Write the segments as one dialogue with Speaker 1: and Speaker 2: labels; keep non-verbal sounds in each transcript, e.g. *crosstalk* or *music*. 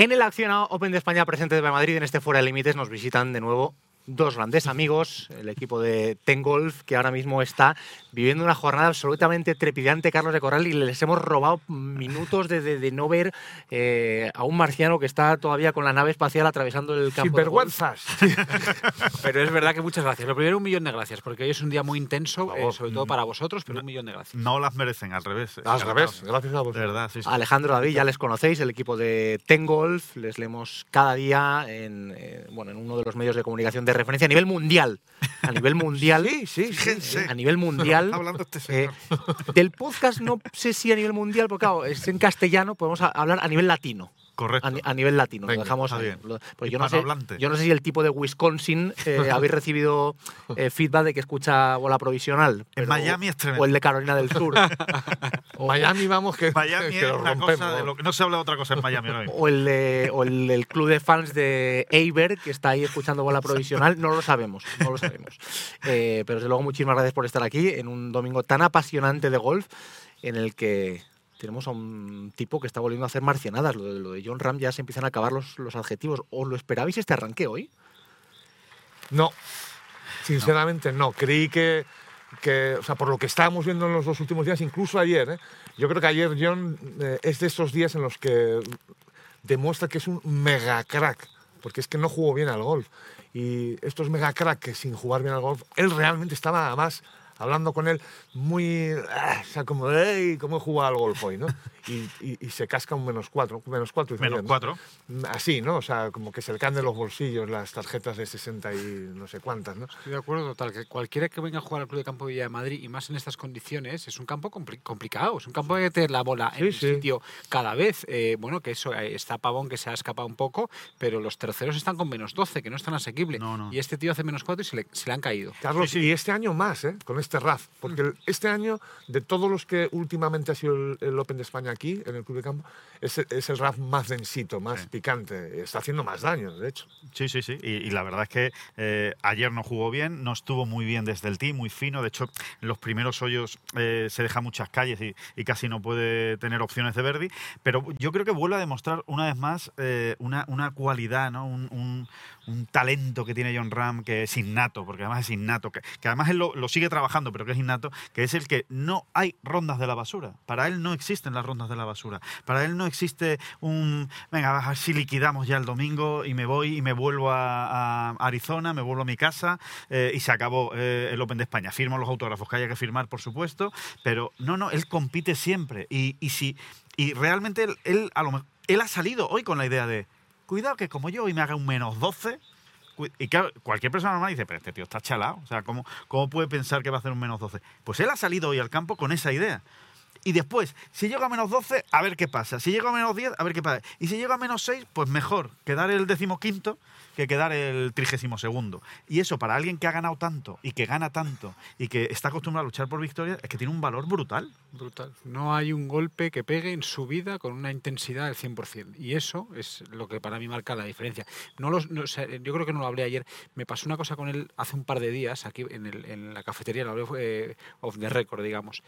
Speaker 1: En el Acción Open de España presente de Madrid, en este Fuera de Límites, nos visitan de nuevo dos grandes amigos, el equipo de Ten Golf, que ahora mismo está viviendo una jornada absolutamente trepidante, Carlos de Corral, y les hemos robado minutos de, de- de no ver eh, a un marciano que está todavía con la nave espacial atravesando el campo. de golf.
Speaker 2: Sinvergüenzas. *laughs*
Speaker 3: Pero es verdad que muchas gracias. Lo primero, un millón de gracias, porque hoy es un día muy intenso, eh, sobre todo para vosotros, pero un millón de gracias.
Speaker 4: No las merecen, al revés.
Speaker 2: Al
Speaker 4: Encantados.
Speaker 2: revés, gracias a vos.
Speaker 4: De verdad, sí, sí.
Speaker 1: Alejandro David, ya les conocéis, el equipo de Ten Golf, les leemos cada día en, eh, bueno, en uno de los medios de comunicación de referencia a nivel mundial. A nivel *laughs* mundial.
Speaker 2: Sí, sí, sí.
Speaker 4: Fíjense.
Speaker 1: A nivel mundial.
Speaker 4: Hablando este señor.
Speaker 1: Eh, del podcast no sé si a nivel mundial, porque claro, es en castellano, podemos hablar a nivel latino.
Speaker 4: Correcto.
Speaker 1: A, ni- a nivel latino,
Speaker 2: Venga,
Speaker 1: lo dejamos ahí. pues yo, no sé, yo no sé si el tipo de Wisconsin eh, *laughs* habéis recibido eh, feedback de que escucha bola provisional. pero-
Speaker 4: Miami es tremendo.
Speaker 1: O el de Carolina del Sur. *laughs*
Speaker 2: Miami, vamos, que,
Speaker 4: Miami
Speaker 2: que
Speaker 4: es
Speaker 2: lo
Speaker 4: una cosa de lo que no se habla de otra cosa en Miami ahora mismo.
Speaker 1: o el, de- o el club de fans de Eiber, que está ahí escuchando bola provisional, no lo sabemos, no lo sabemos. Eh, pero desde luego muchísimas gracias por estar aquí en un domingo tan apasionante de golf en el que tenemos a un tipo que está volviendo a hacer marcianadas. Lo de, lo de John Ram ya se empiezan a acabar los, los adjetivos. ¿Os lo esperabais este arranque hoy?
Speaker 2: No, sinceramente no. Creí que, que, o sea, por lo que estábamos viendo en los dos últimos días, incluso ayer, ¿eh? yo creo que ayer John eh, es de esos días en los que demuestra que es un mega crack, porque es que no jugó bien al golf. Y estos mega crack que sin jugar bien al golf, él realmente estaba además hablando con él muy, ah, o sea, como, hey, ¿cómo he jugado al golf hoy? ¿no? Y, y- y se casca un menos cuatro, menos cuatro. dice
Speaker 4: Menos
Speaker 2: ayer, ¿no?
Speaker 4: cuatro.
Speaker 2: Así, ¿no? O sea, como que se le caen de los bolsillos las tarjetas de 60 y no sé cuántas, ¿no?
Speaker 3: Estoy de acuerdo total, que cualquiera que venga a jugar al Club de Campo de Villa de Madrid y más en estas condiciones es un campo compli- complicado, es un campo que hay que tener la bola en
Speaker 2: Sí,
Speaker 3: el sitio cada vez. Eh, bueno, que eso eh, está Pavón que se ha escapado un poco, pero los terceros están con menos 12, que no es tan asequible.
Speaker 4: No, no.
Speaker 3: Y este tío hace menos 4 y se le, se le han caído.
Speaker 2: Carlos, y este año más, ¿eh? Con este RAF. Porque el- este año, de todos los que últimamente ha sido el, el Open de España aquí, en el Club de Campo, es, es el RAF más densito, más
Speaker 4: Sí.
Speaker 2: picante. Está haciendo más daño, de hecho.
Speaker 4: Sí, sí, sí. Y, y la verdad es que eh, ayer no jugó bien, no estuvo muy bien desde el tee, muy fino. De hecho, en los primeros hoyos eh, se deja muchas calles y, y casi no puede tener opciones de birdie. Pero yo creo que vuelve a demostrar una vez más eh, una, una cualidad, ¿no? Un, un- un talento que tiene John Ram que es innato, porque además es innato, que, que además él lo, lo sigue trabajando, pero que es innato, que es el que no hay rondas de la basura. Para él no existen las rondas de la basura. Para él no existe un, venga, a ver si liquidamos ya el domingo y me voy y me vuelvo a, a Arizona, me vuelvo a mi casa eh, y se acabó eh, el Open de España. Firmo los autógrafos que haya que firmar, por supuesto, pero no, no, él compite siempre. Y, y si, y realmente él, él, a lo él ha salido hoy con la idea de, cuidado que como yo hoy me haga un menos 12, cu- y claro, cualquier persona normal dice, pero este tío está chalado. O sea, ¿cómo, ¿cómo puede pensar que va a hacer un menos 12? Pues él ha salido hoy al campo con esa idea. Y después, si llega a menos 12, a ver qué pasa. Si llega a menos 10, a ver qué pasa. Y si llega a menos 6, pues mejor quedar el decimoquinto que quedar el trigésimo segundo. Y eso para alguien que ha ganado tanto y que gana tanto y que está acostumbrado a luchar por victoria, es que tiene un valor brutal.
Speaker 3: Brutal. No hay un golpe que pegue en su vida con una intensidad del 100%. Y eso es lo que para mí marca la diferencia. No los, no, o sea, yo creo que no lo hablé ayer. Me pasó una cosa con él hace un par de días aquí en, el- en la cafetería, lo hablé eh, off the record, digamos.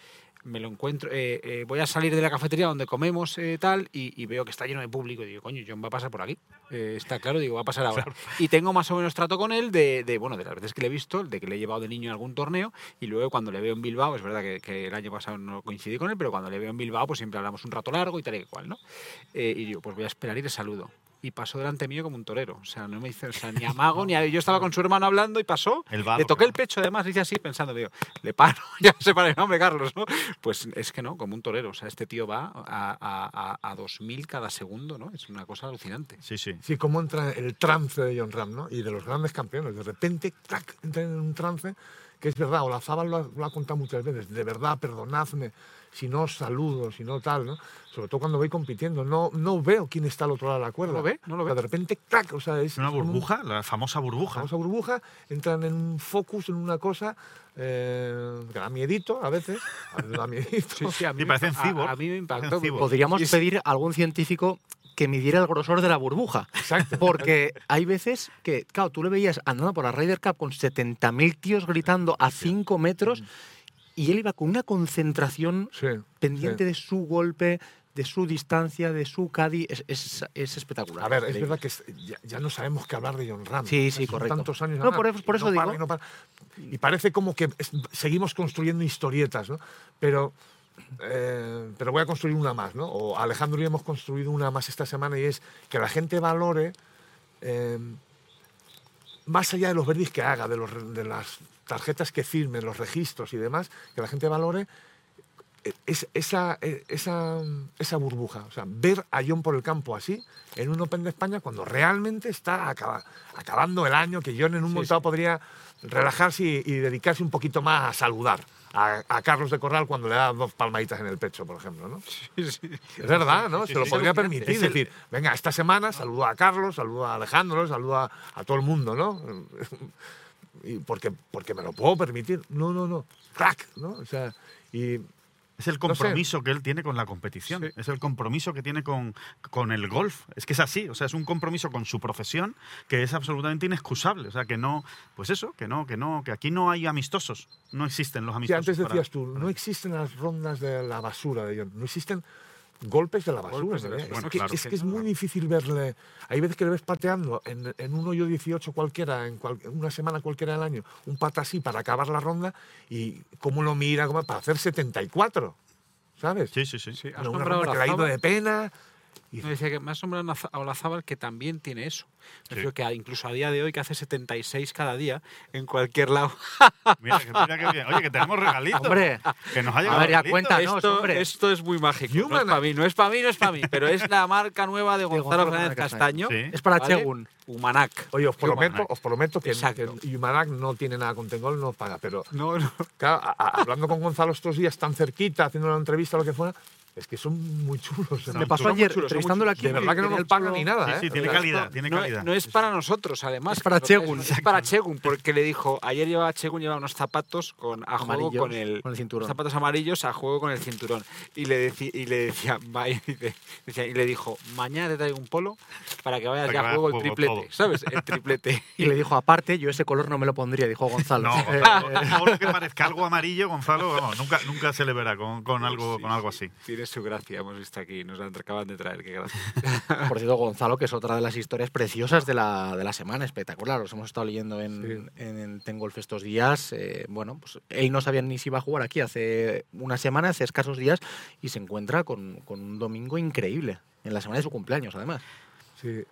Speaker 3: Me lo encuentro, eh, eh, voy a salir de la cafetería donde comemos eh, tal y, y veo que está lleno de público y digo, coño, John va a pasar por aquí. Eh, está claro, digo, va a pasar ahora. Y tengo más o menos trato con él de, de, bueno, de las veces que le he visto, de que le he llevado de niño a algún torneo y luego cuando le veo en Bilbao, es verdad que, que el año pasado no coincidí con él, pero cuando le veo en Bilbao, pues siempre hablamos un rato largo y tal y cual, ¿no? Eh, y digo, pues voy a esperar y le saludo. Y pasó delante mío como un torero. O sea, no me hizo o sea, ni *laughs* amago, ni a- Yo estaba con su hermano hablando y pasó.
Speaker 4: El vado,
Speaker 3: le toqué el
Speaker 4: claro.
Speaker 3: pecho, además, hice así pensando, digo, le paro, *laughs* ya se para el nombre, Carlos, ¿no? Pues es que no, como un torero. O sea, este tío va a, a, a, a 2.000 cada segundo, ¿no? Es una cosa alucinante.
Speaker 4: Sí, sí.
Speaker 2: Sí, cómo entra el trance de John Ram, ¿no? Y de los grandes campeones. De repente, ¡tac! entran en un trance que es verdad. Olazábal lo lo ha contado muchas veces. De verdad, perdonadme si no saludo, si no tal, ¿no? Sobre todo cuando voy compitiendo. No, no veo quién está al otro lado de la cuerda.
Speaker 3: lo ve? ¿No lo
Speaker 2: O sea,
Speaker 3: ve?
Speaker 2: de repente, ¡tac! O sea, es
Speaker 4: una
Speaker 2: un-
Speaker 4: burbuja, la famosa burbuja.
Speaker 2: famosa burbuja, entran en un focus, en una cosa eh, que da miedito a veces. *laughs* A da miedito.
Speaker 3: Sí, sí, a mí,
Speaker 4: Sí,
Speaker 3: me-
Speaker 4: parecen
Speaker 3: a-
Speaker 4: cyborg.
Speaker 3: a, mí me impactó.
Speaker 1: Podríamos
Speaker 3: es-
Speaker 1: pedir a algún científico que midiera el grosor de la burbuja.
Speaker 2: Exacto.
Speaker 1: Porque hay veces que, claro, tú le veías andando por la Ryder Cup con 70.000 tíos gritando a 5 metros y él iba con una concentración
Speaker 2: Sí,
Speaker 1: pendiente
Speaker 2: sí.
Speaker 1: de su golpe, de su distancia, de su caddy, es, es- es espectacular.
Speaker 2: A ver, es verdad que es- ya, ya no sabemos qué hablar de John Ram.
Speaker 1: Sí, sí, correcto.
Speaker 2: Tantos años
Speaker 1: No,
Speaker 2: nada,
Speaker 1: por eso- por
Speaker 2: y
Speaker 1: eso
Speaker 2: no para,
Speaker 1: digo-
Speaker 2: y no para. Y parece como que seguimos construyendo historietas, ¿no? Pero, eh, pero voy a construir una más, ¿no? O Alejandro y yo hemos construido una más esta semana y es que la gente valore, eh, más allá de los verdis que haga, de, los, de las tarjetas que firme, los registros y demás, que la gente valore es- esa, esa, esa burbuja. O sea, ver a John por el campo así, en un Open de España, cuando realmente está acaba- acabando el año, que John en un
Speaker 3: Sí,
Speaker 2: montado podría relajarse y, y dedicarse un poquito más a saludar a, a Carlos de Corral cuando le da dos palmaditas en el pecho, por ejemplo. ¿no? Es verdad, ¿no?
Speaker 4: sí,
Speaker 2: Se lo podría permitir. Es decir, venga, esta semana saludo a Carlos, saludo a Alejandro, saludo a, a todo el mundo, ¿no? *laughs* Y porque, porque me lo puedo permitir. No, no, no. Crack, ¿no? O sea, y
Speaker 4: Es el
Speaker 2: sé.
Speaker 4: compromiso que él tiene con la competición,
Speaker 3: Sí.
Speaker 4: es el compromiso que tiene con, con el golf. Es que es así, o sea, es un compromiso con su profesión que es absolutamente inexcusable. O sea, que no, pues eso, que no, que no, que aquí no hay amistosos, no existen los amistosos.
Speaker 2: antes
Speaker 4: para-
Speaker 2: decías tú,
Speaker 4: para-
Speaker 2: no existen las rondas de la basura de John, no existen golpes de la basura. Es, que,
Speaker 4: claro.
Speaker 2: es que es muy difícil verle. Hay veces que le ves pateando en, en un hoyo 18 cualquiera, en cual- en una semana cualquiera del año, un pata así para acabar la ronda y cómo lo mira cómo- para hacer 74. ¿Sabes?
Speaker 4: Sí, sí, sí.
Speaker 3: Sí, has
Speaker 2: Una, una
Speaker 3: nombrado
Speaker 2: ronda
Speaker 3: a
Speaker 2: que le ha ido
Speaker 3: Olazábal.
Speaker 2: de pena. Y,
Speaker 3: No, decía que me has nombrado a Olazábal que también tiene eso. Me refiero que a- incluso a día de hoy, que hace 76 cada día, en cualquier lado.
Speaker 4: Mira, que- mira qué bien. Oye, que tenemos regalitos.
Speaker 1: Hombre,
Speaker 4: que nos ha
Speaker 1: a
Speaker 4: llegado
Speaker 1: ver, ya cuéntanos,
Speaker 3: esto,
Speaker 1: hombre.
Speaker 3: esto es muy mágico. No es para mí, no es para mí, no es para mí. *laughs* Pero es la marca nueva de Gonzalo Fernández Castaño.
Speaker 4: Sí.
Speaker 1: Es para
Speaker 3: ¿vale?
Speaker 1: Chegun.
Speaker 3: Humanac.
Speaker 2: oye, os prometo,
Speaker 4: Humanac.
Speaker 2: os prometo que,
Speaker 3: Exacto.
Speaker 2: que Yumanac no tiene nada con Tengol, no paga, pero
Speaker 3: No, no.
Speaker 2: Claro, a- a- hablando con Gonzalo estos días tan cerquita, haciendo una entrevista o lo que fuera, es que son muy chulos.
Speaker 1: Me
Speaker 2: ¿no?
Speaker 1: pasó ayer entrevistándolo aquí.
Speaker 2: De verdad que no nos
Speaker 1: el
Speaker 2: pagan ni nada,
Speaker 4: Sí,
Speaker 2: ¿eh?
Speaker 4: sí, tiene calidad, tiene
Speaker 3: no,
Speaker 4: calidad.
Speaker 3: no es para nosotros, además.
Speaker 1: Es para Chegun.
Speaker 3: Es, para Chegun, porque le dijo, ayer llevaba Chegun llevaba unos zapatos con, a juego con el,
Speaker 1: con el cinturón.
Speaker 3: zapatos amarillos a juego con el cinturón. Y le, deci- *laughs* y le decía, y, le dijo, mañana te traigo un polo para que vayas ya a juego el triplete. ¿sabes? El *laughs* triplete.
Speaker 1: Y le dijo, aparte, yo ese color no me lo pondría, dijo Gonzalo.
Speaker 4: No, *laughs*
Speaker 1: Eh,
Speaker 4: que parezca algo amarillo, Gonzalo, nunca, nunca se le verá con, con algo, con algo así.
Speaker 3: Tiene su gracia, hemos visto aquí, nos la acaban de traer, qué gracia. *laughs*
Speaker 1: Por cierto, Gonzalo, que es otra de las historias preciosas de la, de la semana, espectacular. Los hemos estado leyendo en, en, Tengolf estos días. eh, bueno, pues él no sabía ni si iba a jugar aquí hace una semana, hace escasos días, y se encuentra con, con un domingo increíble, en la semana de su cumpleaños, además.
Speaker 2: Sí.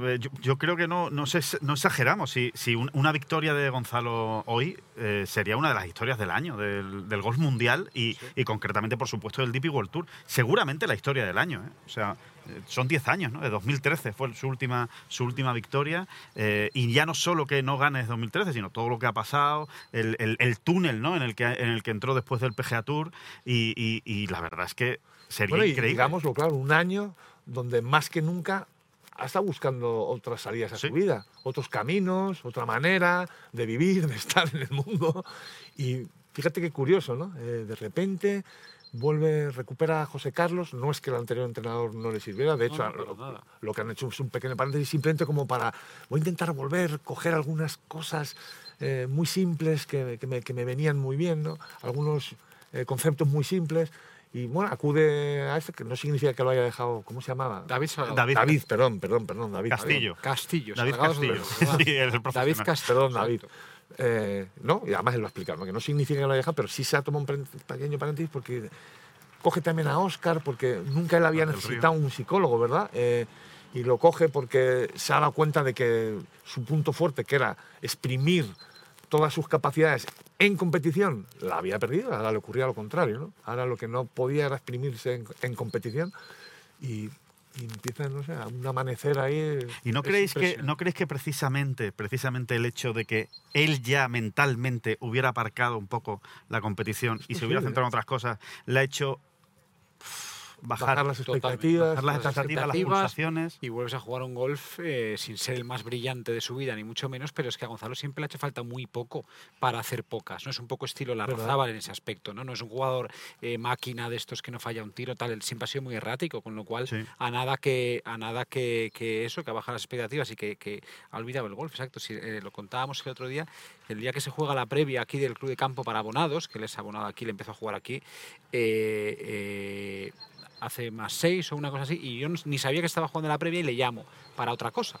Speaker 4: Eh, Yo, yo creo que no, no, no exageramos. Si, si un- una victoria de Gonzalo hoy eh, sería una de las historias del año, del, del golf mundial y, y concretamente, por supuesto, del DP World Tour. Seguramente la historia del año. ¿eh? O sea, eh, son 10 años, ¿no? De 2013 fue su última, su última victoria. eh, y ya no solo que no ganes 2013, sino todo lo que ha pasado, el, el- el túnel ¿no? en, el que, en el que entró después del PGA Tour. Y, y- y la verdad es que sería
Speaker 2: Bueno, y
Speaker 4: increíble.
Speaker 2: digámoslo claro, un año donde más que nunca ha estado buscando otras salidas a
Speaker 4: Sí.
Speaker 2: su vida, otros caminos, otra manera de vivir, de estar en el mundo. Y fíjate qué curioso, ¿no? Eh, de repente vuelve, recupera a José Carlos. No es que el anterior entrenador no le sirviera, de hecho,
Speaker 3: no, para
Speaker 2: lo, lo que han hecho es un pequeño paréntesis simplemente como para. Voy a intentar volver, coger algunas cosas eh, muy simples que, que me, que me venían muy bien, ¿no? Algunos eh, conceptos muy simples. Y bueno, acude a este, que no significa que lo haya dejado. ¿Cómo se llamaba?
Speaker 3: David Salgado.
Speaker 4: David-
Speaker 2: David, perdón, perdón, perdón, David.
Speaker 4: Castillo.
Speaker 3: Castillo.
Speaker 4: David Castillo.
Speaker 3: Salgado. *laughs*
Speaker 4: Sí, es el.
Speaker 3: David Castillo.
Speaker 2: Perdón, David. Eh, no, y además él lo ha explicado, ¿no? que no significa que lo haya dejado, pero sí se ha tomado un pequeño paréntesis porque coge también a Oscar, porque nunca él había necesitado un psicólogo, ¿verdad? Eh, y lo coge porque se ha dado cuenta de que su punto fuerte, que era exprimir todas sus capacidades en competición, la había perdido, ahora le ocurría lo contrario, ¿no? Ahora lo que no podía era exprimirse en, en competición y, y empieza, no sé, a un amanecer ahí.
Speaker 4: ¿Y no creéis, que, no creéis que precisamente, precisamente el hecho de que él ya mentalmente hubiera aparcado un poco la competición y se hubiera centrado en otras cosas, le ha hecho bajar,
Speaker 2: bajar las expectativas.
Speaker 4: bajar las expectativas, las pulsaciones?
Speaker 3: Y vuelves a jugar un golf eh, sin ser el más brillante de su vida, ni mucho menos, pero es que a Gonzalo siempre le ha hecho falta muy poco para hacer pocas. ¿no? Es un poco estilo la
Speaker 2: ¿Verdad?
Speaker 3: Rozábal en ese aspecto. ¿no? no es un jugador eh, máquina de estos que no falla un tiro, tal. Él siempre ha sido muy errático, con lo cual
Speaker 4: Sí.
Speaker 3: a nada que a nada que, que eso, que ha bajado las expectativas y que, que ha olvidado el golf. Exacto. Si, eh, lo contábamos el otro día, el día que se juega la previa aquí del Club de Campo para abonados, que él es abonado aquí, le empezó a jugar aquí. eh, hace más 6 o una cosa así, y yo ni sabía que estaba jugando la previa y le llamo para otra cosa.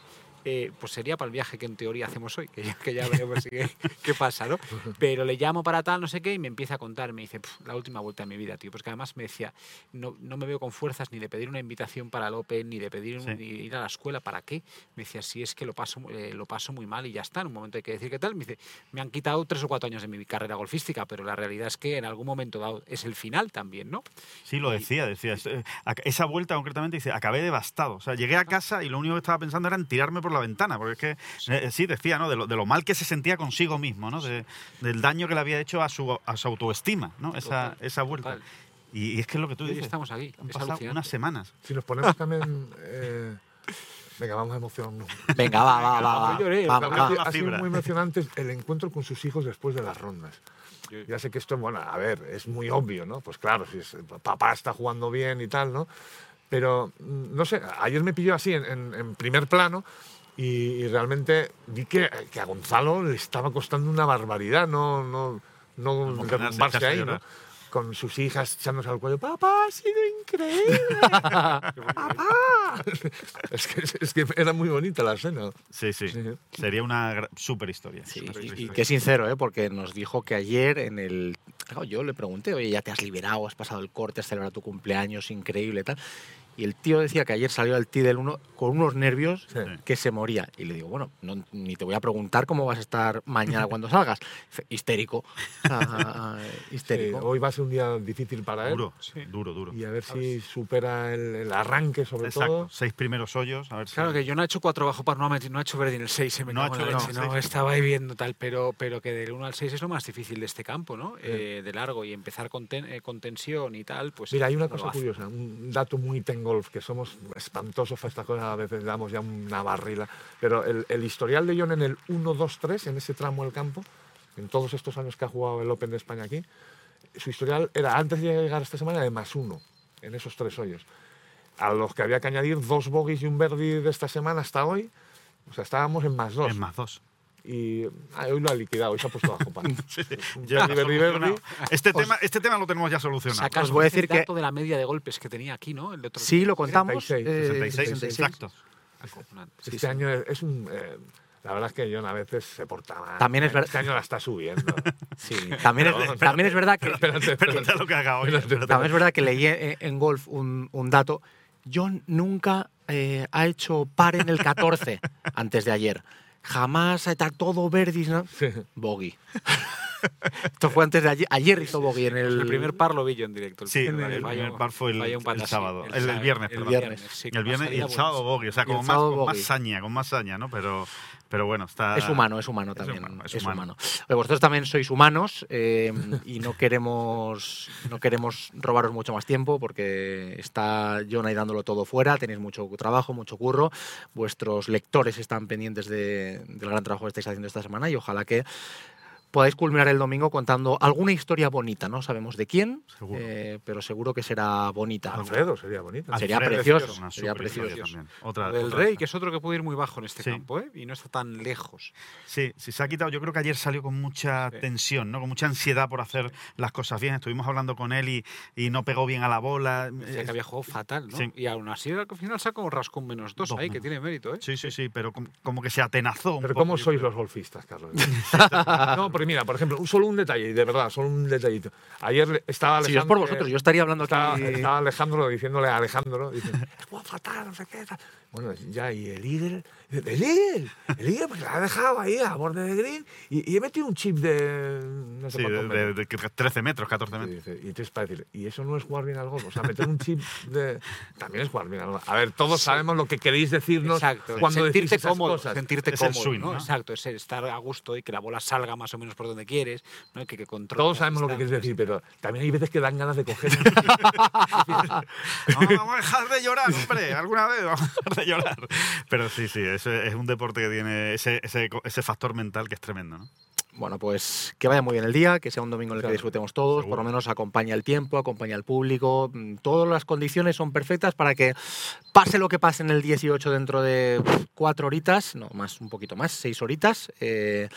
Speaker 3: Eh, pues sería para el viaje que en teoría hacemos hoy, que ya, que ya veremos si *laughs* qué, pasa, ¿no? Pero le llamo para tal, no sé qué, y me empieza a contar, me dice, "Pf, la última vuelta de mi vida, tío. Pues que además me decía, no, no me veo con fuerzas ni de pedir una invitación para el Open, ni de pedir un- ni ir a la escuela, ¿para qué? Me decía, si es que lo paso, eh, lo paso muy mal y ya está, en un momento hay que decir qué tal. Me dice, me han quitado tres o cuatro años de mi carrera golfística, pero la realidad es que en algún momento dado es el final también, ¿no?
Speaker 4: Sí, lo decía, decía. eh, Esa vuelta concretamente dice, acabé devastado. O sea, llegué a casa y lo único que estaba pensando era en tirarme por la ventana, porque es que, eh, sí, decía, ¿no? De lo, de lo mal que se sentía consigo mismo, ¿no? De- del daño que le había hecho a su, a su autoestima, ¿no? Esa,
Speaker 3: Total,
Speaker 4: esa vuelta.
Speaker 3: total.
Speaker 4: Y, y es que es lo que tú dices.
Speaker 3: estamos aquí,
Speaker 4: Han
Speaker 3: es
Speaker 4: pasado
Speaker 3: alucinante.
Speaker 4: unas semanas.
Speaker 2: Si nos ponemos también... eh, venga, vamos a emocionarnos.
Speaker 1: Venga, va, va, va. va.
Speaker 3: Lloré, cabrón.
Speaker 1: va.
Speaker 2: ha sido
Speaker 4: fibra.
Speaker 2: muy emocionante el encuentro con sus hijos después de las rondas. Ya sé que esto, bueno, a ver, es muy obvio, ¿no? Pues claro, si es- papá está jugando bien y tal, ¿no? Pero, mm, no sé, ayer me pilló así en, en- en primer plano y, y realmente vi que, que a Gonzalo le estaba costando una barbaridad no, no, no derrumbarse ahí, ¿no? Con sus hijas echándose al cuello, papá, ha sido increíble, *laughs* papá. es, que, es que era muy bonita la escena.
Speaker 4: Sí, sí.
Speaker 2: Sí.
Speaker 4: Sería una super historia.
Speaker 1: Sí, y, y
Speaker 4: historia.
Speaker 1: qué sincero, ¿eh? porque nos dijo que ayer en el... Claro, yo le pregunté, oye, ya te has liberado, has pasado el corte, has celebrado tu cumpleaños, increíble, tal. Y el tío decía que ayer salió al tee del 1 con unos nervios
Speaker 2: Sí.
Speaker 1: que se moría. Y le digo, bueno, no- ni te voy a preguntar cómo vas a estar mañana *laughs* cuando salgas. Histérico. Ah, *laughs*
Speaker 2: Sí, *laughs*
Speaker 1: histérico.
Speaker 2: hoy va a ser un día difícil para él.
Speaker 4: Duro,
Speaker 3: Sí.
Speaker 4: duro, duro.
Speaker 2: Y a ver si supera el, el arranque, sobre
Speaker 4: Exacto.
Speaker 2: todo.
Speaker 4: Seis primeros hoyos. A ver si-
Speaker 3: Claro que yo no he hecho cuatro bajo par, no, no ha hecho verde en el 6, se me
Speaker 4: No ha hecho
Speaker 3: la leche, no,
Speaker 4: seis.
Speaker 3: estaba ahí viendo tal, pero, pero que del 1 al 6 es lo más difícil de este campo, ¿no? Eh, de largo y empezar con, ten- eh, con tensión y tal, pues...
Speaker 2: Mira, hay una cosa curiosa, un dato muy ten que somos espantosos para estas cosas, a veces damos ya una barrila, pero el, historial de John en el 1-2-3, en ese tramo del campo, en todos estos años que ha jugado el Open de España aquí, su historial era, antes de llegar esta semana, de más uno, en esos tres hoyos. A los que había que añadir dos bogies y un birdie de esta semana hasta hoy, o sea, estábamos en más dos.
Speaker 4: Es más dos.
Speaker 2: Y ah, hoy lo ha liquidado, hoy se ha puesto bajo. *laughs*
Speaker 4: Sí, *laughs* ya
Speaker 2: birdie.
Speaker 4: Este, tema, este tema lo tenemos ya solucionado.
Speaker 3: Sacas
Speaker 1: Os voy a decir
Speaker 3: el
Speaker 1: que-
Speaker 3: dato de la media de golpes que tenía aquí, ¿no? El de otro
Speaker 1: Sí, lo contamos.
Speaker 2: 66,
Speaker 1: eh,
Speaker 4: 66,
Speaker 1: 66.
Speaker 4: exacto.
Speaker 2: Este
Speaker 1: sí.
Speaker 2: año es, un. eh, la verdad es que John a veces se porta mal.
Speaker 1: También es ver-
Speaker 2: Este año la está subiendo. *laughs*
Speaker 1: Sí, también, es, también es verdad que
Speaker 2: espérate,
Speaker 4: Espérate
Speaker 2: espérate.
Speaker 4: a lo que haga hoy.
Speaker 1: También es verdad que leí en, en golf un, un dato. John nunca eh, ha hecho par en el 14 antes de ayer. Jamás está todo verdis, ¿no?
Speaker 2: Sí.
Speaker 1: Bogey. *laughs* Esto fue antes de ayer. Ayer hizo bogey en el,
Speaker 3: El primer par lo vi yo en directo. el
Speaker 4: Sí, el,
Speaker 3: primer,
Speaker 4: el primer par fue el, el sábado. El, el viernes,
Speaker 3: el
Speaker 4: perdón.
Speaker 3: viernes, sí,
Speaker 4: el viernes y el sábado bogey, o sea,
Speaker 1: el
Speaker 4: con más, con más saña, con más saña, ¿no? Pero, pero bueno, está...
Speaker 1: Es humano, es humano
Speaker 4: Es
Speaker 1: también.
Speaker 4: humano, es
Speaker 1: es
Speaker 4: humano.
Speaker 1: vosotros también sois humanos eh, y no queremos, no queremos robaros mucho más tiempo porque está John ahí dándolo todo fuera, tenéis mucho trabajo, mucho curro, vuestros lectores están pendientes de- del gran trabajo que estáis haciendo esta semana y ojalá que podáis culminar el domingo contando alguna historia bonita, no sabemos de quién,
Speaker 4: Seguro.
Speaker 1: eh, pero seguro que será bonita.
Speaker 2: Alfredo sería bonito.
Speaker 1: Sería
Speaker 4: Alfredo,
Speaker 1: precioso, sería precioso.
Speaker 4: también. Otra,
Speaker 3: Del
Speaker 4: otra
Speaker 3: Rey,
Speaker 4: esta.
Speaker 3: que es otro que puede ir muy bajo en este
Speaker 4: Sí.
Speaker 3: campo, ¿eh? Y no está tan lejos.
Speaker 4: Sí, sí, se ha quitado. Yo creo que ayer salió con mucha
Speaker 3: Sí.
Speaker 4: tensión, ¿no? Con mucha ansiedad por hacer las cosas bien. Estuvimos hablando con él y, y no pegó bien a la bola.
Speaker 3: Decía
Speaker 4: Es-
Speaker 3: que había jugado fatal, ¿no?
Speaker 4: sí.
Speaker 3: Y aún así al final saca un rasco un menos dos
Speaker 4: Dos
Speaker 3: ahí, que tiene mérito, ¿eh?
Speaker 4: Sí, sí, sí, pero com- como que se atenazó un
Speaker 2: Pero
Speaker 4: poco,
Speaker 2: ¿cómo sois los golfistas, Carlos? *laughs* no, porque mira, por ejemplo, solo un detalle, de verdad, solo un detallito. Ayer estaba
Speaker 1: Si
Speaker 2: Alejandro...
Speaker 1: es por vosotros, yo estaría hablando
Speaker 2: Estaba,
Speaker 1: aquí.
Speaker 2: estaba Alejandro diciéndole a Alejandro, dice, fatal, no sé qué. Tal". Bueno, ya, y el Eagle, el Eagle, el Eagle, porque la ha dejado ahí a borde de green y, y he metido un chip de no sé
Speaker 4: Sí,
Speaker 2: cuántos
Speaker 4: de, de-
Speaker 2: metros".
Speaker 4: de que 13 metros, 14
Speaker 2: Y,
Speaker 4: metros.
Speaker 2: y entonces para decir, y eso no es jugar bien al golf. O sea, meter un chip de. También es jugar bien al golf. A ver, todos sabemos lo que queréis decirnos
Speaker 3: Exacto.
Speaker 2: cuando decís
Speaker 3: sentirte
Speaker 2: esas
Speaker 3: cómodo,
Speaker 2: cosas.
Speaker 3: sentirte
Speaker 4: Es el
Speaker 3: cómodo,
Speaker 4: swing,
Speaker 3: ¿no?
Speaker 4: ¿no?
Speaker 3: Exacto, es estar a gusto y que la bola salga más o menos por donde quieres, ¿no? Y que, que controle
Speaker 2: Todos sabemos lo que quieres decir, pero también hay veces que dan ganas de coger. *laughs*
Speaker 4: No, vamos a dejar de llorar, hombre, alguna vez vamos a dejar de *laughs* llorar. Pero sí, sí, es, es un deporte que tiene ese, ese, ese factor mental que es tremendo, ¿no?
Speaker 1: Bueno, pues que vaya muy bien el día, que sea un domingo en el que disfrutemos todos, por lo menos acompaña el tiempo, acompaña el público, mm, todas las condiciones son perfectas para que pase lo que pase en el 18 dentro de cuatro horitas, no, más, un poquito más, seis horitas, eh,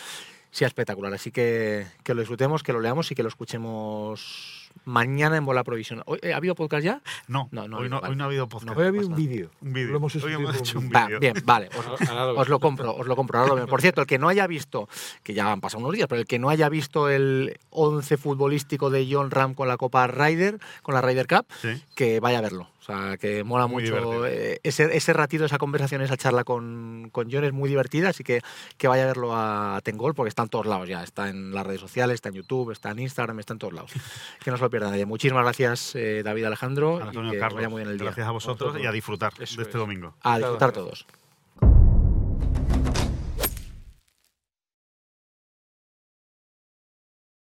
Speaker 1: sea espectacular. Así que que lo disfrutemos, que lo leamos y que lo escuchemos mañana en Bola Provisional. Hoy- eh, ¿Ha habido podcast ya?
Speaker 4: No,
Speaker 1: No, no ha
Speaker 4: hoy,
Speaker 1: habido,
Speaker 4: no,
Speaker 1: vale.
Speaker 4: hoy no ha habido podcast.
Speaker 2: Hoy había un
Speaker 1: bastante.
Speaker 2: vídeo.
Speaker 4: Un vídeo.
Speaker 2: Lo hemos
Speaker 4: Hoy
Speaker 2: sustituido
Speaker 4: hemos
Speaker 2: un
Speaker 4: hecho un
Speaker 2: vídeo.
Speaker 1: Va, bien, vale. Os,
Speaker 3: lo- *laughs*
Speaker 1: os lo compro, os lo compro. ahora lo. Por cierto, el que no haya visto, que ya han pasado unos días, pero el que no haya visto el 11 futbolístico de John Ram con la Copa Ryder, con la Ryder Cup,
Speaker 4: Sí.
Speaker 1: que vaya a verlo. O sea, que mola
Speaker 4: Muy
Speaker 1: mucho eh, ese, ese ratito, esa conversación, esa charla con, con John es muy divertida, así que que vaya a verlo a Tengol porque está en todos lados ya. Está en las redes sociales, está en YouTube, está en Instagram, está en todos lados. que no se lo pierda nadie. Muchísimas gracias, eh, David Alejandro. y
Speaker 4: Antonio
Speaker 1: que
Speaker 4: Carlos,
Speaker 1: vaya muy bien el día.
Speaker 4: gracias a vosotros y a disfrutar
Speaker 3: Eso
Speaker 4: de este
Speaker 3: es.
Speaker 4: domingo.
Speaker 1: A disfrutar todos.